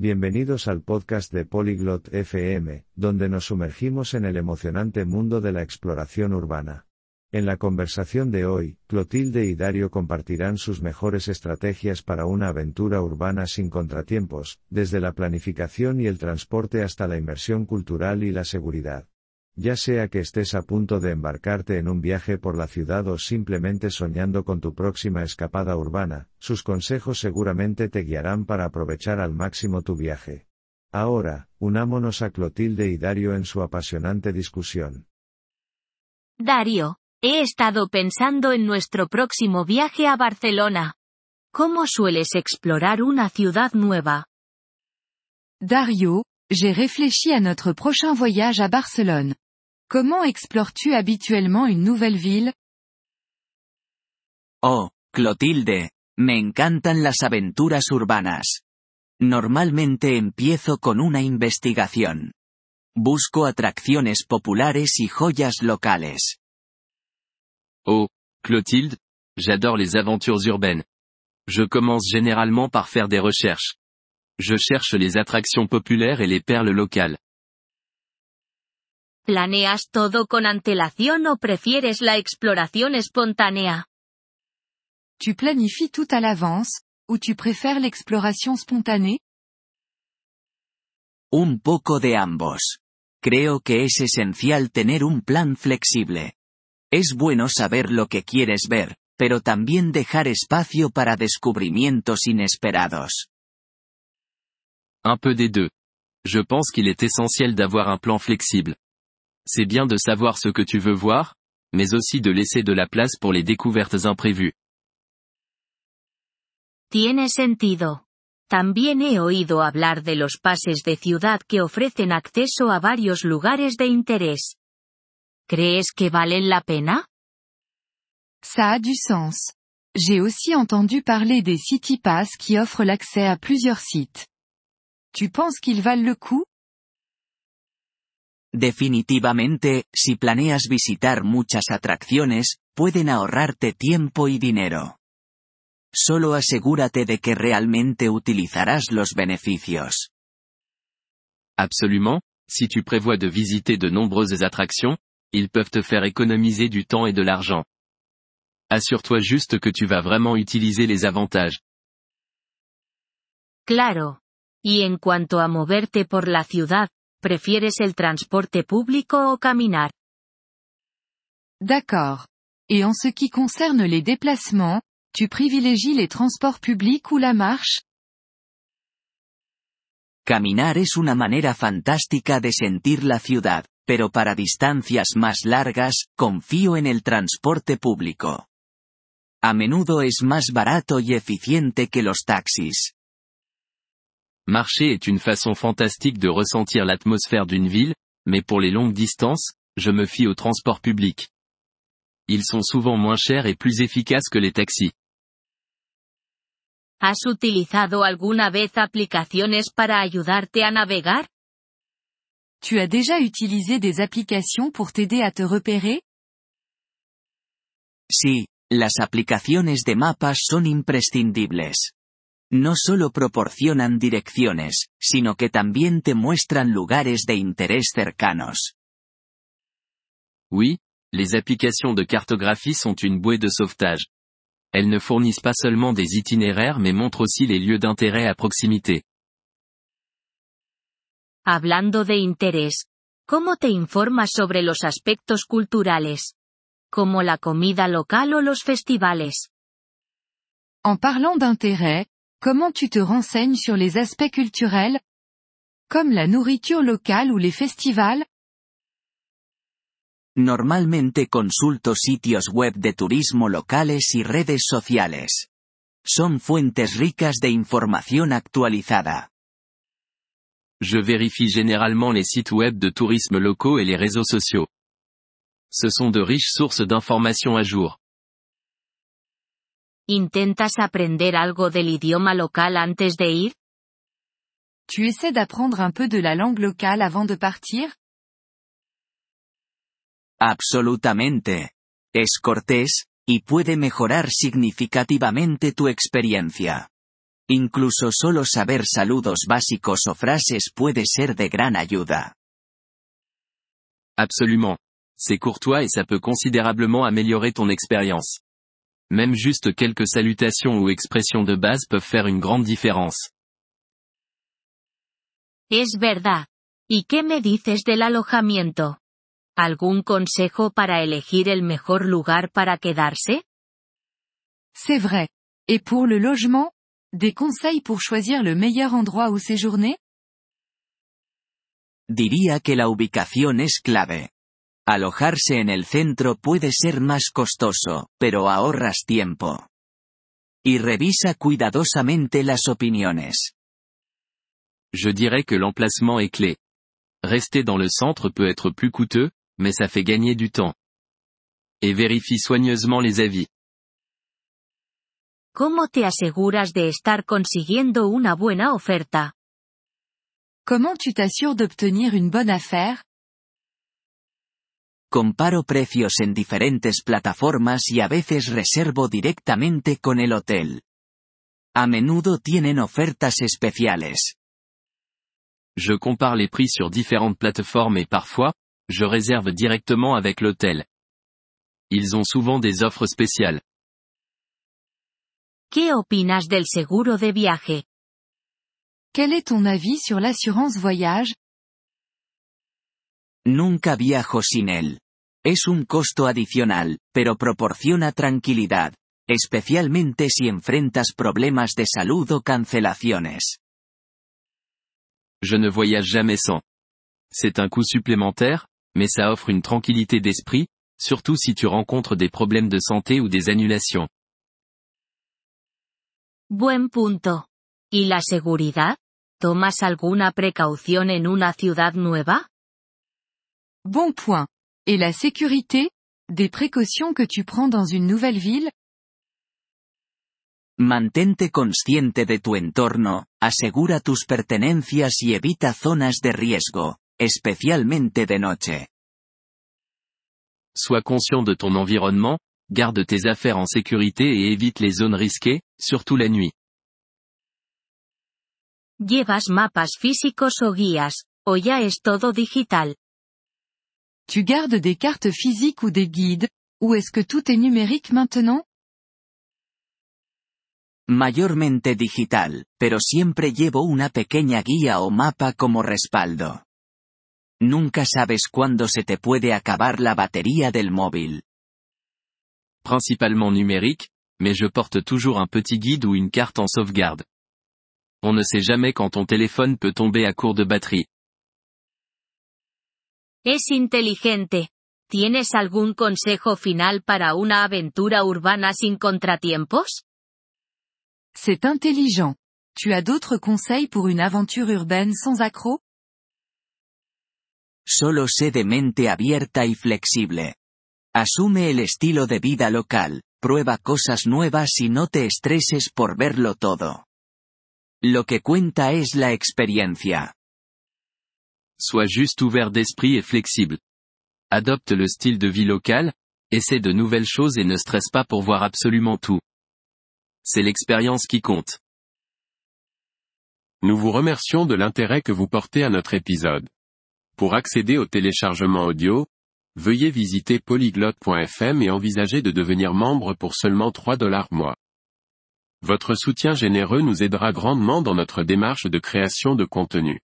Bienvenidos al podcast de Polyglot FM, donde nos sumergimos en el emocionante mundo de la exploración urbana. En la conversación de hoy, Clotilde y Dario compartirán sus mejores estrategias para una aventura urbana sin contratiempos, desde la planificación y el transporte hasta la inversión cultural y la seguridad. Ya sea que estés a punto de embarcarte en un viaje por la ciudad o simplemente soñando con tu próxima escapada urbana, sus consejos seguramente te guiarán para aprovechar al máximo tu viaje. Ahora, unámonos a Clotilde y Dario en su apasionante discusión. Dario, he estado pensando en nuestro próximo viaje a Barcelona. ¿Cómo sueles explorar una ciudad nueva? Dario, j'ai réfléchi à notre prochain voyage à Barcelone. Comment explores-tu habituellement une nouvelle ville? Oh, Clotilde, me encantan las aventuras urbanas. Normalmente empiezo con una investigación. Busco atracciones populares y joyas locales. Oh, Clotilde, j'adore les aventures urbaines. Je commence généralement par faire des recherches. Je cherche les attractions populaires et les perles locales. ¿Planeas todo con antelación o prefieres la exploración espontánea? Tu planifies tout à l'avance, ou tu préfères l'exploration spontanée Un poco de ambos. Creo que es esencial tener un plan flexible. Es bueno saber lo que quieres ver, pero también dejar espacio para descubrimientos inesperados. Un peu des deux. Je pense qu'il est essentiel d'avoir un plan flexible. C'est bien de savoir ce que tu veux voir, mais aussi de laisser de la place pour les découvertes imprévues. Tiene sentido. También he oído hablar de los pases de ciudad que ofrecen acceso a varios lugares de interés. ¿Crees que valen la pena? Ça a du sens. J'ai aussi entendu parler des City Pass qui offrent l'accès à plusieurs sites. Tu penses qu'ils valent le coup? Definitivamente, si planeas visitar muchas atracciones, pueden ahorrarte tiempo y dinero. Solo asegúrate de que realmente utilizarás los beneficios. Absolument, si tu prévois de visiter de nombreuses attractions, ils peuvent te faire économiser du temps et de l'argent. Assure-toi juste que tu vas vraiment utiliser les avantages. Claro. Y en cuanto a moverte por la ciudad, ¿prefieres el transporte público o caminar? D'accord. Et en ce qui concerne les déplacements, tu privilégies les transports publics ou la marche Caminar es una manera fantástica de sentir la ciudad, pero para distancias más largas, confío en el transporte público. A menudo es más barato y eficiente que los taxis. Marcher est une façon fantastique de ressentir l'atmosphère d'une ville, mais pour les longues distances, je me fie au transport public. Ils sont souvent moins chers et plus efficaces que les taxis. ¿Has utilizado alguna vez aplicaciones para ayudarte a navegar? Tu as déjà utilisé des applications pour t'aider à te repérer? Sí, las aplicaciones de mapas son imprescindibles. No solo proporcionan direcciones, sino que también te muestran lugares de interés cercanos. Oui, les applications de cartographie sont une bouée de sauvetage. Elles ne fournissent pas seulement des itinéraires mais montrent aussi les lieux d'intérêt à proximité. Hablando de interés, ¿cómo te informas sobre los aspectos culturales? Como la comida local o los festivales. En parlant d'intérêt, comment tu te renseignes sur les aspects culturels? Comme la nourriture locale ou les festivals? Normalmente consulto sitios web de turismo locales y redes sociales. Son fuentes ricas de información actualizada. Je vérifie généralement les sites web de tourisme locaux et les réseaux sociaux. Ce sont de riches sources d'informations à jour. ¿Intentas aprender algo del idioma local antes de ir? Tu essaies d'apprendre un peu de la langue locale avant de partir Absolutamente. Es cortés, y puede mejorar significativamente tu experiencia. Incluso solo saber saludos básicos o frases puede ser de gran ayuda. Absolument. C'est courtois et ça peut considérablement améliorer ton expérience. Même juste quelques salutations ou expressions de base peuvent faire une grande différence. Es verdad. ¿Y qué me dices del alojamiento? ¿Algún consejo para elegir el mejor lugar para quedarse? C'est vrai. Et pour le logement? Des conseils pour choisir le meilleur endroit où séjourner? Diría que la ubicación es clave. Alojarse en el centro puede ser más costoso, pero ahorras tiempo. Y revisa cuidadosamente las opiniones. Je dirais que l'emplacement est clé. Rester dans le centre peut être plus coûteux, mais ça fait gagner du temps. Et vérifie soigneusement les avis. ¿Cómo te aseguras de estar consiguiendo una buena oferta? Comment tu t'assures d'obtenir une bonne affaire? Comparo precios en diferentes plataformas y a veces reservo directamente con el hotel. A menudo tienen ofertas especiales. Je compare les prix sur différentes plateformes et parfois, je réserve directement avec l'hôtel. Ils ont souvent des offres spéciales. ¿Qué opinas del seguro de viaje? Quel est ton avis sur l'assurance voyage? Nunca viajo sin él. Es un costo adicional, pero proporciona tranquilidad, especialmente si enfrentas problemas de salud o cancelaciones. Je ne voyage jamais sans. C'est un coût supplémentaire, mais ça offre une tranquillité d'esprit, surtout si tu rencontres des problèmes de santé ou des annulations. Buen punto. ¿Y la seguridad? ¿Tomas alguna precaución en una ciudad nueva? Bon point. Et la sécurité? Des précautions que tu prends dans une nouvelle ville? Mantente consciente de tu entorno, asegura tus pertenencias y evita zonas de riesgo, especialmente de noche. Sois conscient de ton environnement, garde tes affaires en sécurité et évite les zones risquées, surtout la nuit. ¿Llevas mapas físicos o guías, o ya es todo digital? Tu gardes des cartes physiques ou des guides, ou est-ce que tout est numérique maintenant? Mayormente digital, pero siempre llevo una pequeña guía o mapa como respaldo. Nunca sabes cuándo se te puede acabar la batería del móvil. Principalement numérique, mais je porte toujours un petit guide ou une carte en sauvegarde. On ne sait jamais quand ton téléphone peut tomber à court de batterie. Es inteligente. ¿Tienes algún consejo final para una aventura urbana sin contratiempos? C'est intelligent. Tu as d'autres conseils pour une aventure urbaine sans accroc? Solo sé de mente abierta y flexible. Asume el estilo de vida local, prueba cosas nuevas y no te estreses por verlo todo. Lo que cuenta es la experiencia. Sois juste ouvert d'esprit et flexible. Adopte le style de vie local, essaie de nouvelles choses et ne stresse pas pour voir absolument tout. C'est l'expérience qui compte. Nous vous remercions de l'intérêt que vous portez à notre épisode. Pour accéder au téléchargement audio, veuillez visiter polyglotte.fm et envisager de devenir membre pour seulement 3 dollars mois. Votre soutien généreux nous aidera grandement dans notre démarche de création de contenu.